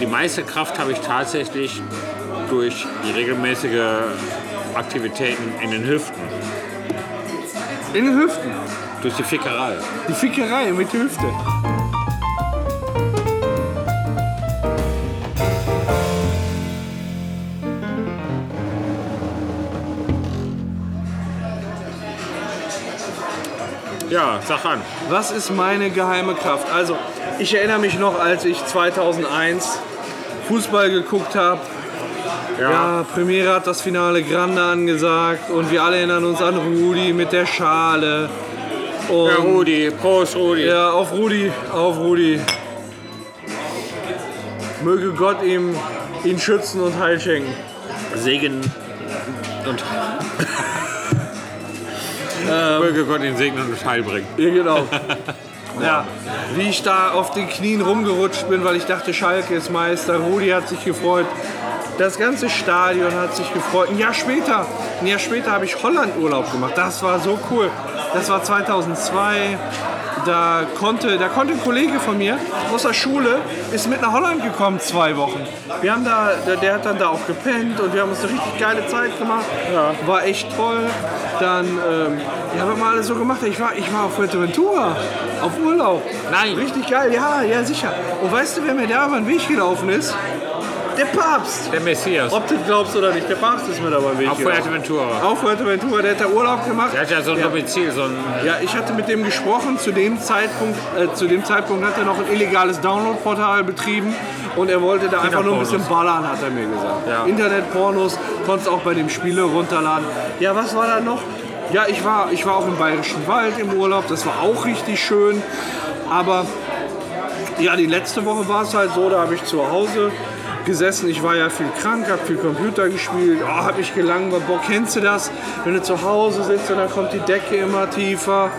die meiste Kraft habe ich tatsächlich durch die regelmäßige Aktivitäten in den Hüften. In den Hüften. Durch die Fickerei. Die Fickerei mit der Hüfte. Ja, sag an. Was ist meine geheime Kraft? Also, ich erinnere mich noch, als ich 2001 Fußball geguckt habe. Ja. Premiere hat das Finale Grande angesagt und wir alle erinnern uns an Rudi mit der Schale. Und Ja, Rudi, Prost Rudi. Ja, auf Rudi, auf Rudi. Möge Gott ihm ihn schützen und Heil schenken. Segen und. Möge Gott den Segen und Heil bringen. Ja, genau. Ja, wie ich da auf den Knien rumgerutscht bin, weil ich dachte, Schalke ist Meister. Rudi hat sich gefreut. Das ganze Stadion hat sich gefreut. Ein Jahr später, ein Jahr später habe ich Holland Urlaub gemacht. Das war so cool. Das war 2002. Da konnte, da konnte ein Kollege von mir aus der Schule ist mit nach Holland gekommen zwei Wochen. Wir haben da, der, der hat dann da auch gepennt und wir haben uns eine richtig geile Zeit gemacht. War echt toll. Dann, ähm, ja, haben wir mal alles so gemacht. Ich war, ich war auf Fuerteventura auf Urlaub. Nein. Richtig geil, ja, ja, sicher. Und weißt du, wer mir da über den Weg gelaufen ist? Der Papst. Der Messias. Ob du glaubst oder nicht, der Papst ist mir da über den Weg Auf. Fuerteventura. Auf Fuerteventura, der hat da Urlaub gemacht. Der hat ja so ein. Domizil, so ein. Ja, ich hatte mit dem gesprochen. Zu dem Zeitpunkt, äh, zu dem Zeitpunkt hat er noch ein illegales Download-Portal betrieben und er wollte da einfach nur ein bisschen ballern, hat er mir gesagt. Ja. Internetpornos konntest auch bei dem Spiele runterladen. Ja, was war da noch? Ja, ich war, ich war auch im Bayerischen Wald im Urlaub. Das war auch richtig schön. Aber ja, die letzte Woche war es halt so, da habe ich zu Hause gesessen. Ich war ja viel krank, habe viel Computer gespielt, oh, habe mich gelangweilt. Boah, kennst du das? Wenn du zu Hause sitzt und dann kommt die Decke immer tiefer.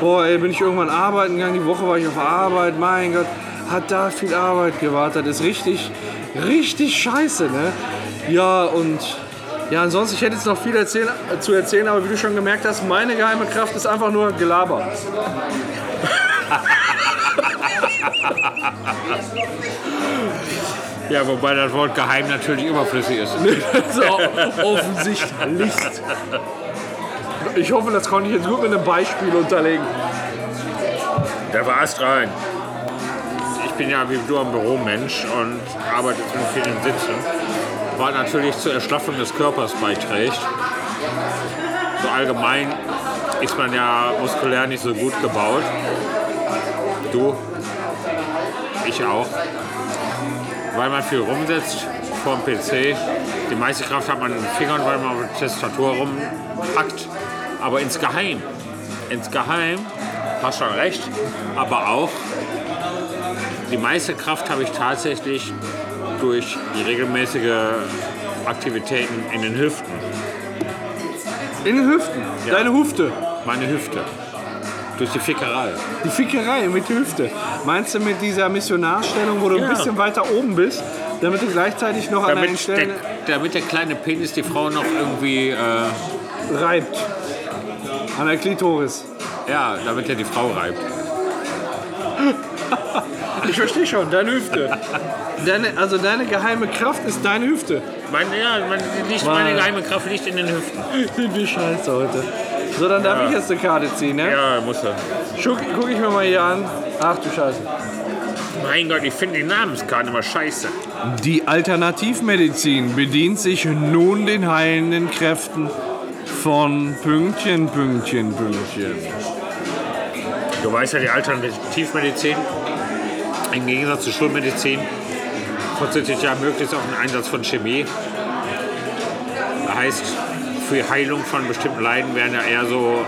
Boah, ey, bin ich irgendwann arbeiten gegangen. Die Woche war ich auf Arbeit. Mein Gott, hat da viel Arbeit gewartet. Ist richtig, richtig scheiße, ne? Ja, und ja, ansonsten, ich hätte jetzt noch viel erzählen, zu erzählen, aber wie du schon gemerkt hast, meine geheime Kraft ist einfach nur Gelaber. Ja, wobei das Wort geheim natürlich überflüssig ist. Das ist auch offensichtlich. Ich hoffe, das konnte ich jetzt gut mit einem Beispiel unterlegen. Der war rein. Ich bin ja wie du ein Büromensch und arbeite mit vielen Sitzen. Was natürlich zur Erschlaffung des Körpers beiträgt. So allgemein ist man ja muskulär nicht so gut gebaut. Du, ich auch. Weil man viel rumsitzt vor dem PC. Die meiste Kraft hat man in den Fingern, weil man auf der Tastatur rumpackt. Aber insgeheim, insgeheim, hast schon recht, aber auch die meiste Kraft habe ich tatsächlich durch die regelmäßige Aktivitäten in den Hüften. In den Hüften. Ja. Deine Hüfte. Meine Hüfte. Durch die Fickerei. Die Fickerei mit der Hüfte. Meinst du mit dieser Missionarstellung, wo du Ja. ein bisschen weiter oben bist, damit du gleichzeitig noch an deinen Damit der, Stellen damit der kleine Penis die Frau noch irgendwie, äh, reibt? An der Klitoris. ja, damit er die Frau reibt. Ich verstehe schon, deine Hüfte. Deine, also deine geheime Kraft ist deine Hüfte. Meine, ja, meine, nicht, meine geheime Kraft liegt in den Hüften. Sind wir scheiße heute. So, dann darf Ja. ich jetzt eine Karte ziehen, ne? Ja, muss er. Guck, guck ich mir mal hier an. Ach du Scheiße. Mein Gott, ich finde die Namenskarten immer scheiße. Die Alternativmedizin bedient sich nun den heilenden Kräften von Pünktchen, Pünktchen, Pünktchen. Du weißt ja, die Alternativmedizin im Gegensatz zur Schulmedizin verzichtet ja möglichst auf den Einsatz von Chemie. Das heißt, für die Heilung von bestimmten Leiden werden ja eher so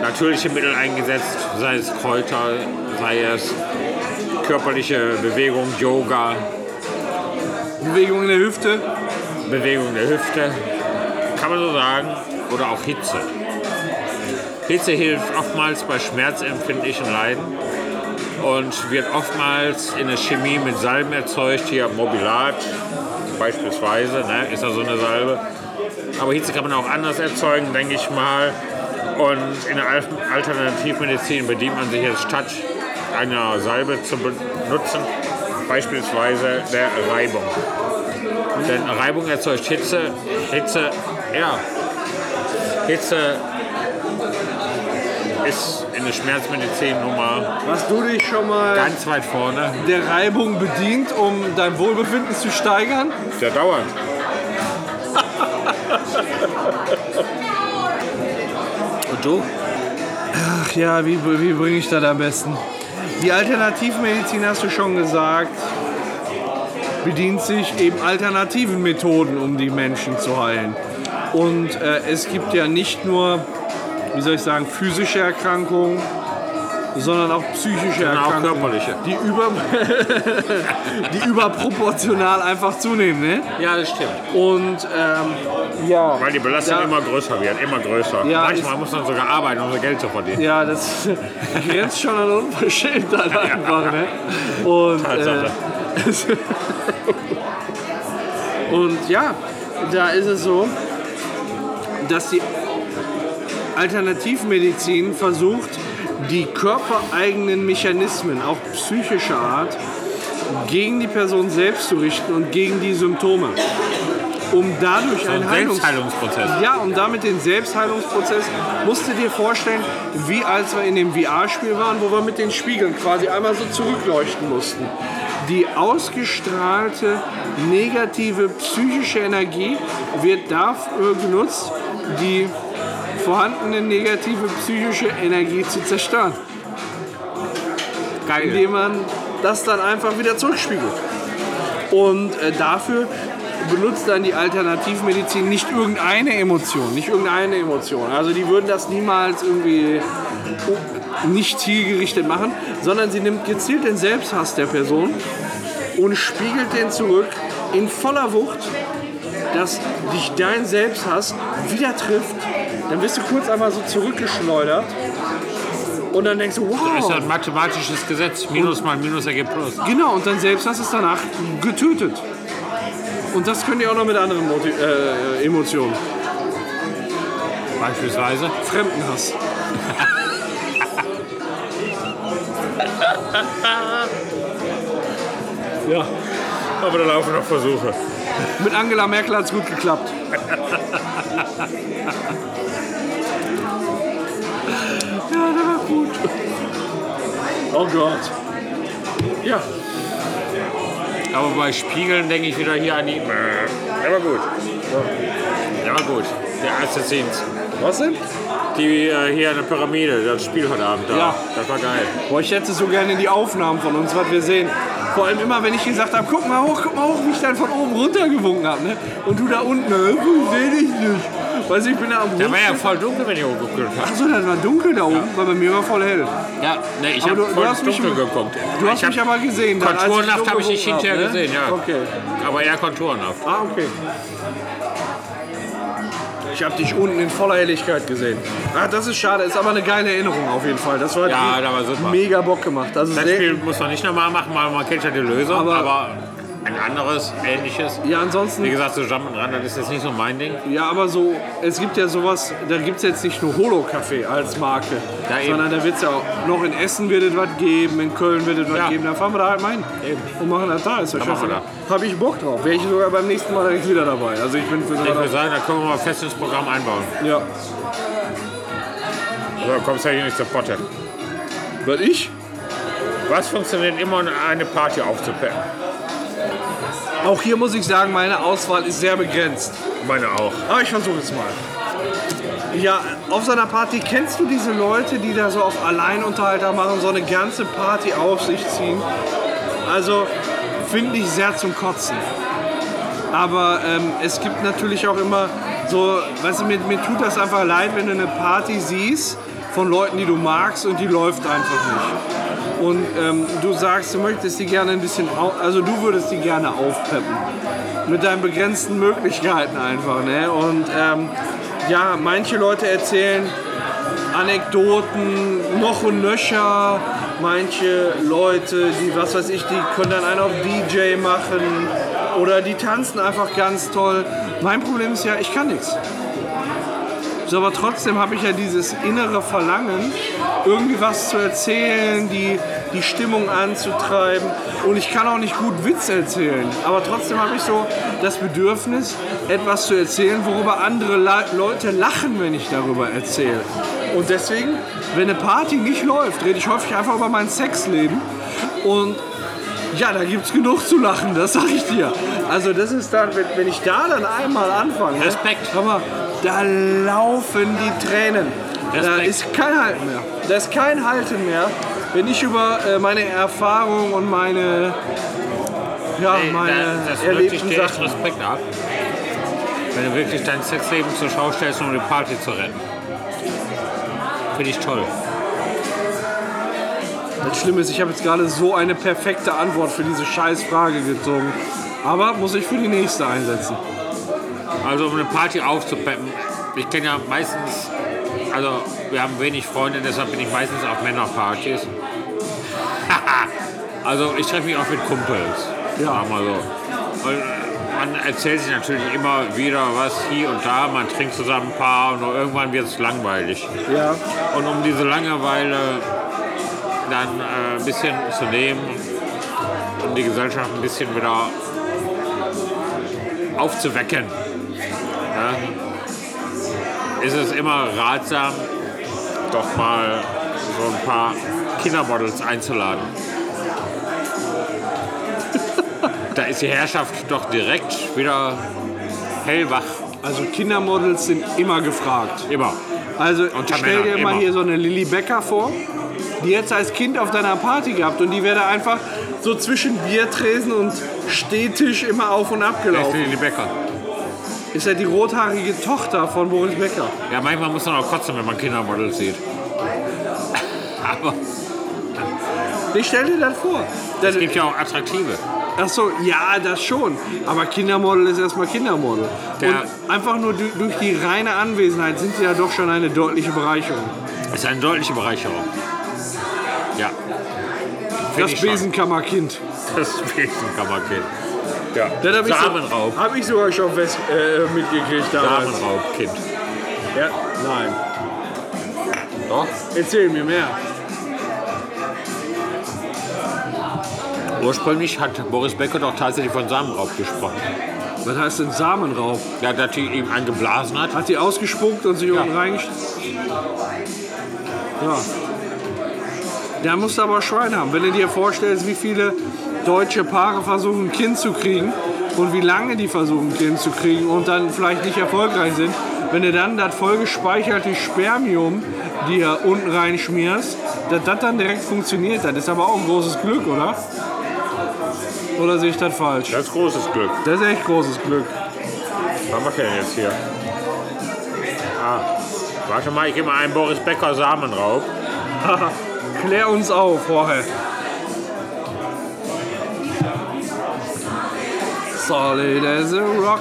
natürliche Mittel eingesetzt, sei es Kräuter, sei es körperliche Bewegung, Yoga, Bewegung in der Hüfte. Bewegung der Hüfte, kann man so sagen, oder auch Hitze. Hitze hilft oftmals bei schmerzempfindlichen Leiden und wird oftmals in der Chemie mit Salben erzeugt, hier Mobilat beispielsweise, ne, ist ja so eine Salbe. Aber Hitze kann man auch anders erzeugen, denke ich mal. Und in der Al- Alternativmedizin bedient man sich jetzt statt einer Salbe zu benutzen, beispielsweise der Reibung. Denn Reibung erzeugt Hitze, Hitze, ja, Hitze ist in der Schmerzmedizin nun mal Hast du dich schon mal ganz weit vorne. der Reibung bedient, um dein Wohlbefinden zu steigern? Sehr dauernd. Du? Ach ja, wie, wie bringe ich das am besten? Die Alternativmedizin, hast du schon gesagt, bedient sich eben alternativen Methoden, um die Menschen zu heilen. Und äh, es gibt ja nicht nur, wie soll ich sagen, physische Erkrankungen, sondern auch psychische Sondern auch Erkrankungen, körperliche. die, über, die überproportional einfach zunehmen. Ne? Ja, das stimmt. Und ähm, ja, Weil die Belastung Ja. immer größer wird, immer größer. Ja, Manchmal muss man sogar arbeiten, um so Geld zu verdienen. Ja, das grenzt schon an Unverschämtheit einfach. Ne? Und, äh, und ja, da ist es so, dass die Alternativmedizin versucht, die körpereigenen Mechanismen, auch psychischer Art, gegen die Person selbst zu richten und gegen die Symptome. Um dadurch Ein ein Heilungs Selbstheilungsprozess. ja, und damit den Selbstheilungsprozess musst du dir vorstellen, wie als wir in dem VR-Spiel waren, wo wir mit den Spiegeln quasi einmal so zurückleuchten mussten. Die ausgestrahlte negative psychische Energie wird dafür genutzt, die vorhandene negative psychische Energie zu zerstören, Geil. indem man das dann einfach wieder zurückspiegelt. Und äh, dafür benutzt dann die Alternativmedizin nicht irgendeine Emotion, nicht irgendeine Emotion. Also die würden das niemals irgendwie nicht zielgerichtet machen, sondern sie nimmt gezielt den Selbsthass der Person und spiegelt den zurück in voller Wucht, dass dich dein Selbsthass wieder trifft. Dann wirst du kurz einmal so zurückgeschleudert und dann denkst du, Das ist wow, ein mathematisches Gesetz. Minus mal Minus ergibt Plus. Genau, und dein Selbsthass ist danach getötet. Und das könnt ihr auch noch mit anderen Moti äh, Emotionen. Beispielsweise. Fremdenhass. ja, Aber da laufen noch Versuche. mit Angela Merkel hat es gut geklappt. Oh Gott. Ja, Aber bei Spiegeln denke ich wieder hier an die. Der war gut. Der war gut. Der Assassins. was denn? Die äh, hier in der Pyramide, das Spiel heute Abend da. Ja. Das war geil. Boah, ich hätte so gerne die Aufnahmen von uns, was wir sehen. Vor allem immer, wenn ich gesagt habe, guck mal hoch, guck mal hoch, wie ich dann von oben runtergewunken habe. Ne? Und du da unten, ne? ich sehe dich nicht. Weißt du, ich bin da am Der war ja voll dunkel, wenn ich hochgeguckt habe. Achso, das war dunkel da oben, weil bei mir war voll hell. Ja, ne, ich habe du- du voll hast mich dunkel im- geguckt. Du hast ich mich aber gesehen. Konturenhaft habe ich nicht gewunken hinterher ne? gesehen, ja. Okay. Aber eher konturenhaft. Ah, okay. Ich habe dich unten in voller Helligkeit gesehen. Ah, das ist schade, ist aber eine geile Erinnerung auf jeden Fall. Das war Ja, da war super. mega Bock gemacht. Also Das Spiel muss man nicht nochmal machen, weil man kennt ja die Lösung. Aber- Aber, ein anderes, ähnliches. ja, ansonsten Wie gesagt, so Jump'n'Run, das ist jetzt nicht so mein Ding. Ja, aber so, es gibt ja sowas, da gibt es jetzt nicht nur Holo-Café als Marke, Ja, eben. sondern da wird es ja auch, noch in Essen wird es was geben, in Köln wird es was Ja. geben, dann fahren wir da halt mal hin Eben. und machen das da. Ist ja Da. Habe ich Bock drauf, wäre ich sogar beim nächsten Mal direkt wieder dabei. Also ich bin für Ich würde sagen, da können wir mal fest ins Programm einbauen. Ja. So, kommst ja hier nicht zur Potte. Was ich? Was funktioniert immer, eine Party aufzupeppen? Auch hier muss ich sagen, meine Auswahl ist sehr begrenzt. Meine auch. Aber ich versuche es mal. Ja, auf so einer Party kennst du diese Leute, die da so auf Alleinunterhalter machen, so eine ganze Party auf sich ziehen? Also finde ich sehr zum Kotzen. Aber ähm, es gibt natürlich auch immer so, weißt du, mir, mir tut das einfach leid, wenn du eine Party siehst von Leuten, die du magst und die läuft einfach nicht. Und ähm, du sagst, du möchtest die gerne ein bisschen, also du würdest die gerne aufpeppen. Mit deinen begrenzten Möglichkeiten einfach. Ne? Und ähm, ja, manche Leute erzählen Anekdoten noch und nöcher. Manche Leute, die, was weiß ich, die können dann einen auf DJ machen oder die tanzen einfach ganz toll. Mein Problem ist ja, ich kann nichts. So, aber trotzdem habe ich ja dieses innere Verlangen, irgendwie was zu erzählen, die die Stimmung anzutreiben. Und ich kann auch nicht gut Witz erzählen. Aber trotzdem habe ich so das Bedürfnis, etwas zu erzählen, worüber andere La Leute lachen, wenn ich darüber erzähle. Und deswegen, wenn eine Party nicht läuft, rede ich häufig einfach über mein Sexleben. Und ja, da gibt es genug zu lachen, das sag ich dir. Also das ist dann, wenn, wenn ich da dann einmal anfange. Respekt. Hör mal, da laufen die Tränen. Da Respekt. ist kein Halten mehr. Da ist kein Halten mehr, wenn ich über äh, meine Erfahrung und meine, ja, Ey, meine da, das wirklich erlebten Sachen. Respekt ab. Wenn du wirklich dein Sexleben zur Schau stellst, um die Party zu retten. Finde ich toll. Das Schlimme ist, ich habe jetzt gerade so eine perfekte Antwort für diese scheiß Frage gezogen. Aber muss ich für die nächste einsetzen. Also um eine Party aufzupeppen. Ich kenne ja meistens, also wir haben wenig Freunde, deshalb bin ich meistens auf Männerpartys. also ich treffe mich auch mit Kumpels. Ja. Wir so. Und man erzählt sich natürlich immer wieder was hier und da, man trinkt zusammen ein paar und irgendwann wird es langweilig. Ja. Und um diese Langeweile dann äh, ein bisschen zu nehmen, um die Gesellschaft ein bisschen wieder aufzuwecken, ja, ist es immer ratsam, doch mal so ein paar Kindermodels einzuladen. da ist die Herrschaft doch direkt wieder hellwach. Also Kindermodels sind immer gefragt. Immer. Also Unter stell dir Männern, mal immer. hier so eine Lilly Becker vor, die jetzt als Kind auf deiner Party gehabt und die wäre da einfach so zwischen Biertresen und Stehtisch immer auf und ab gelaufen. Lili Becker? Ist ja die rothaarige Tochter von Boris Becker. Ja, manchmal muss man auch kotzen, wenn man Kindermodels sieht. Aber Ich stell dir das vor. Es gibt ja auch attraktive. ach so, ja, das schon. Aber Kindermodel ist erstmal Kindermodel. Der- Und einfach nur du- durch die reine Anwesenheit sind sie ja doch schon eine deutliche Bereicherung. Ist eine deutliche Bereicherung. Ja. Find Das. Besenkammerkind. Das Besenkammerkind. Ja. Das hab ich so- Samenraub. Hab ich sogar schon fest, äh, mitgekriegt damals. Samenraubkind. Ja, nein. Doch. Erzähl mir mehr. Ursprünglich hat Boris Becker doch tatsächlich von Samenraub gesprochen. Was heißt denn Samenraub? Ja, dass die ihm eingeblasen hat. Hat die ausgespuckt und sich unten reingestellt? Ja. Da musst du aber Schwein haben. Wenn du dir vorstellst, wie viele deutsche Paare versuchen, ein Kind zu kriegen und wie lange die versuchen, ein Kind zu kriegen und dann vielleicht nicht erfolgreich sind, wenn du dann das vollgespeicherte Spermium dir unten reinschmierst, dass das dann direkt funktioniert, das ist aber auch ein großes Glück, oder? Oder sehe ich das falsch? Das ist großes Glück. Das ist echt großes Glück. Was macht er denn jetzt hier? Ah. Warte mal, ich gebe mal einen Boris Becker Samenraub. Klär uns auf, Jorge. Solid as a rock.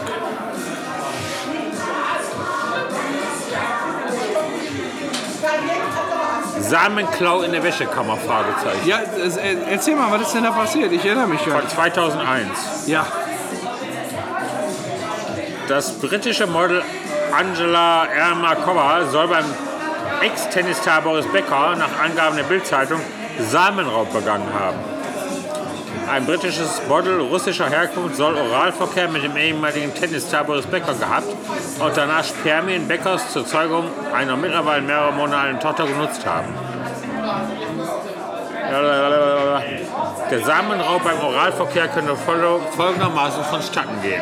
Samenklau in der Wäschekammer? Fragezeichen. Ja, äh, erzähl mal, was ist denn da passiert? Ich erinnere mich gar Von nicht. 2001. Ja, Das britische Model Angela Ermakova soll beim Ex-Tennisstar Boris Becker nach Angaben der Bildzeitung Samenraub begangen haben. Ein britisches Model russischer Herkunft soll Oralverkehr mit dem ehemaligen Tennisstar Boris Becker gehabt und danach Spermien Beckers zur Zeugung einer mittlerweile mehrere Monate Tochter genutzt haben. Der Samenraub beim Oralverkehr könnte folge- folgendermaßen vonstatten gehen.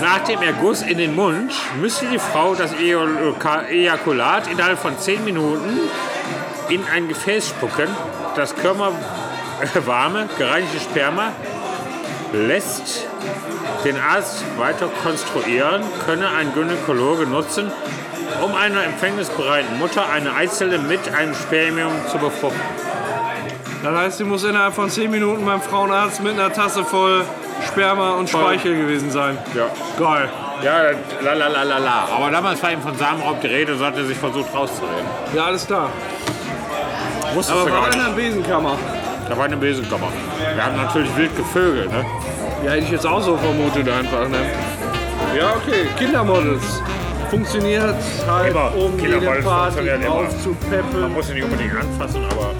Nach dem Erguss in den Mund müsste die Frau das Ejakulat innerhalb von 10 Minuten in ein Gefäß spucken. Das körperwarme, gereinigte Sperma lässt den Arzt weiter konstruieren, könne ein Gynäkologe nutzen, um einer empfängnisbereiten Mutter eine Eizelle mit einem Spermium zu befruchten. das heißt, sie muss innerhalb von 10 Minuten beim Frauenarzt mit einer Tasse voll Sperma und Speichel gewesen sein. Ja. Geil. Ja, la la la la la. Aber damals war eben von Samenraub die Rede, so hat er sich versucht rauszureden. Ja, alles klar. Wusstest Aber du war in der Besenkammer. Da war eine Besenkammer. Wir haben natürlich wild gevögelt, ne? Ja, hätte ich jetzt auch so vermutet einfach, ne? Ja, okay. Kindermodels. Funktioniert halt, Immer. um jede Kindermodels Party immer. Man muss sie nicht unbedingt anfassen, aber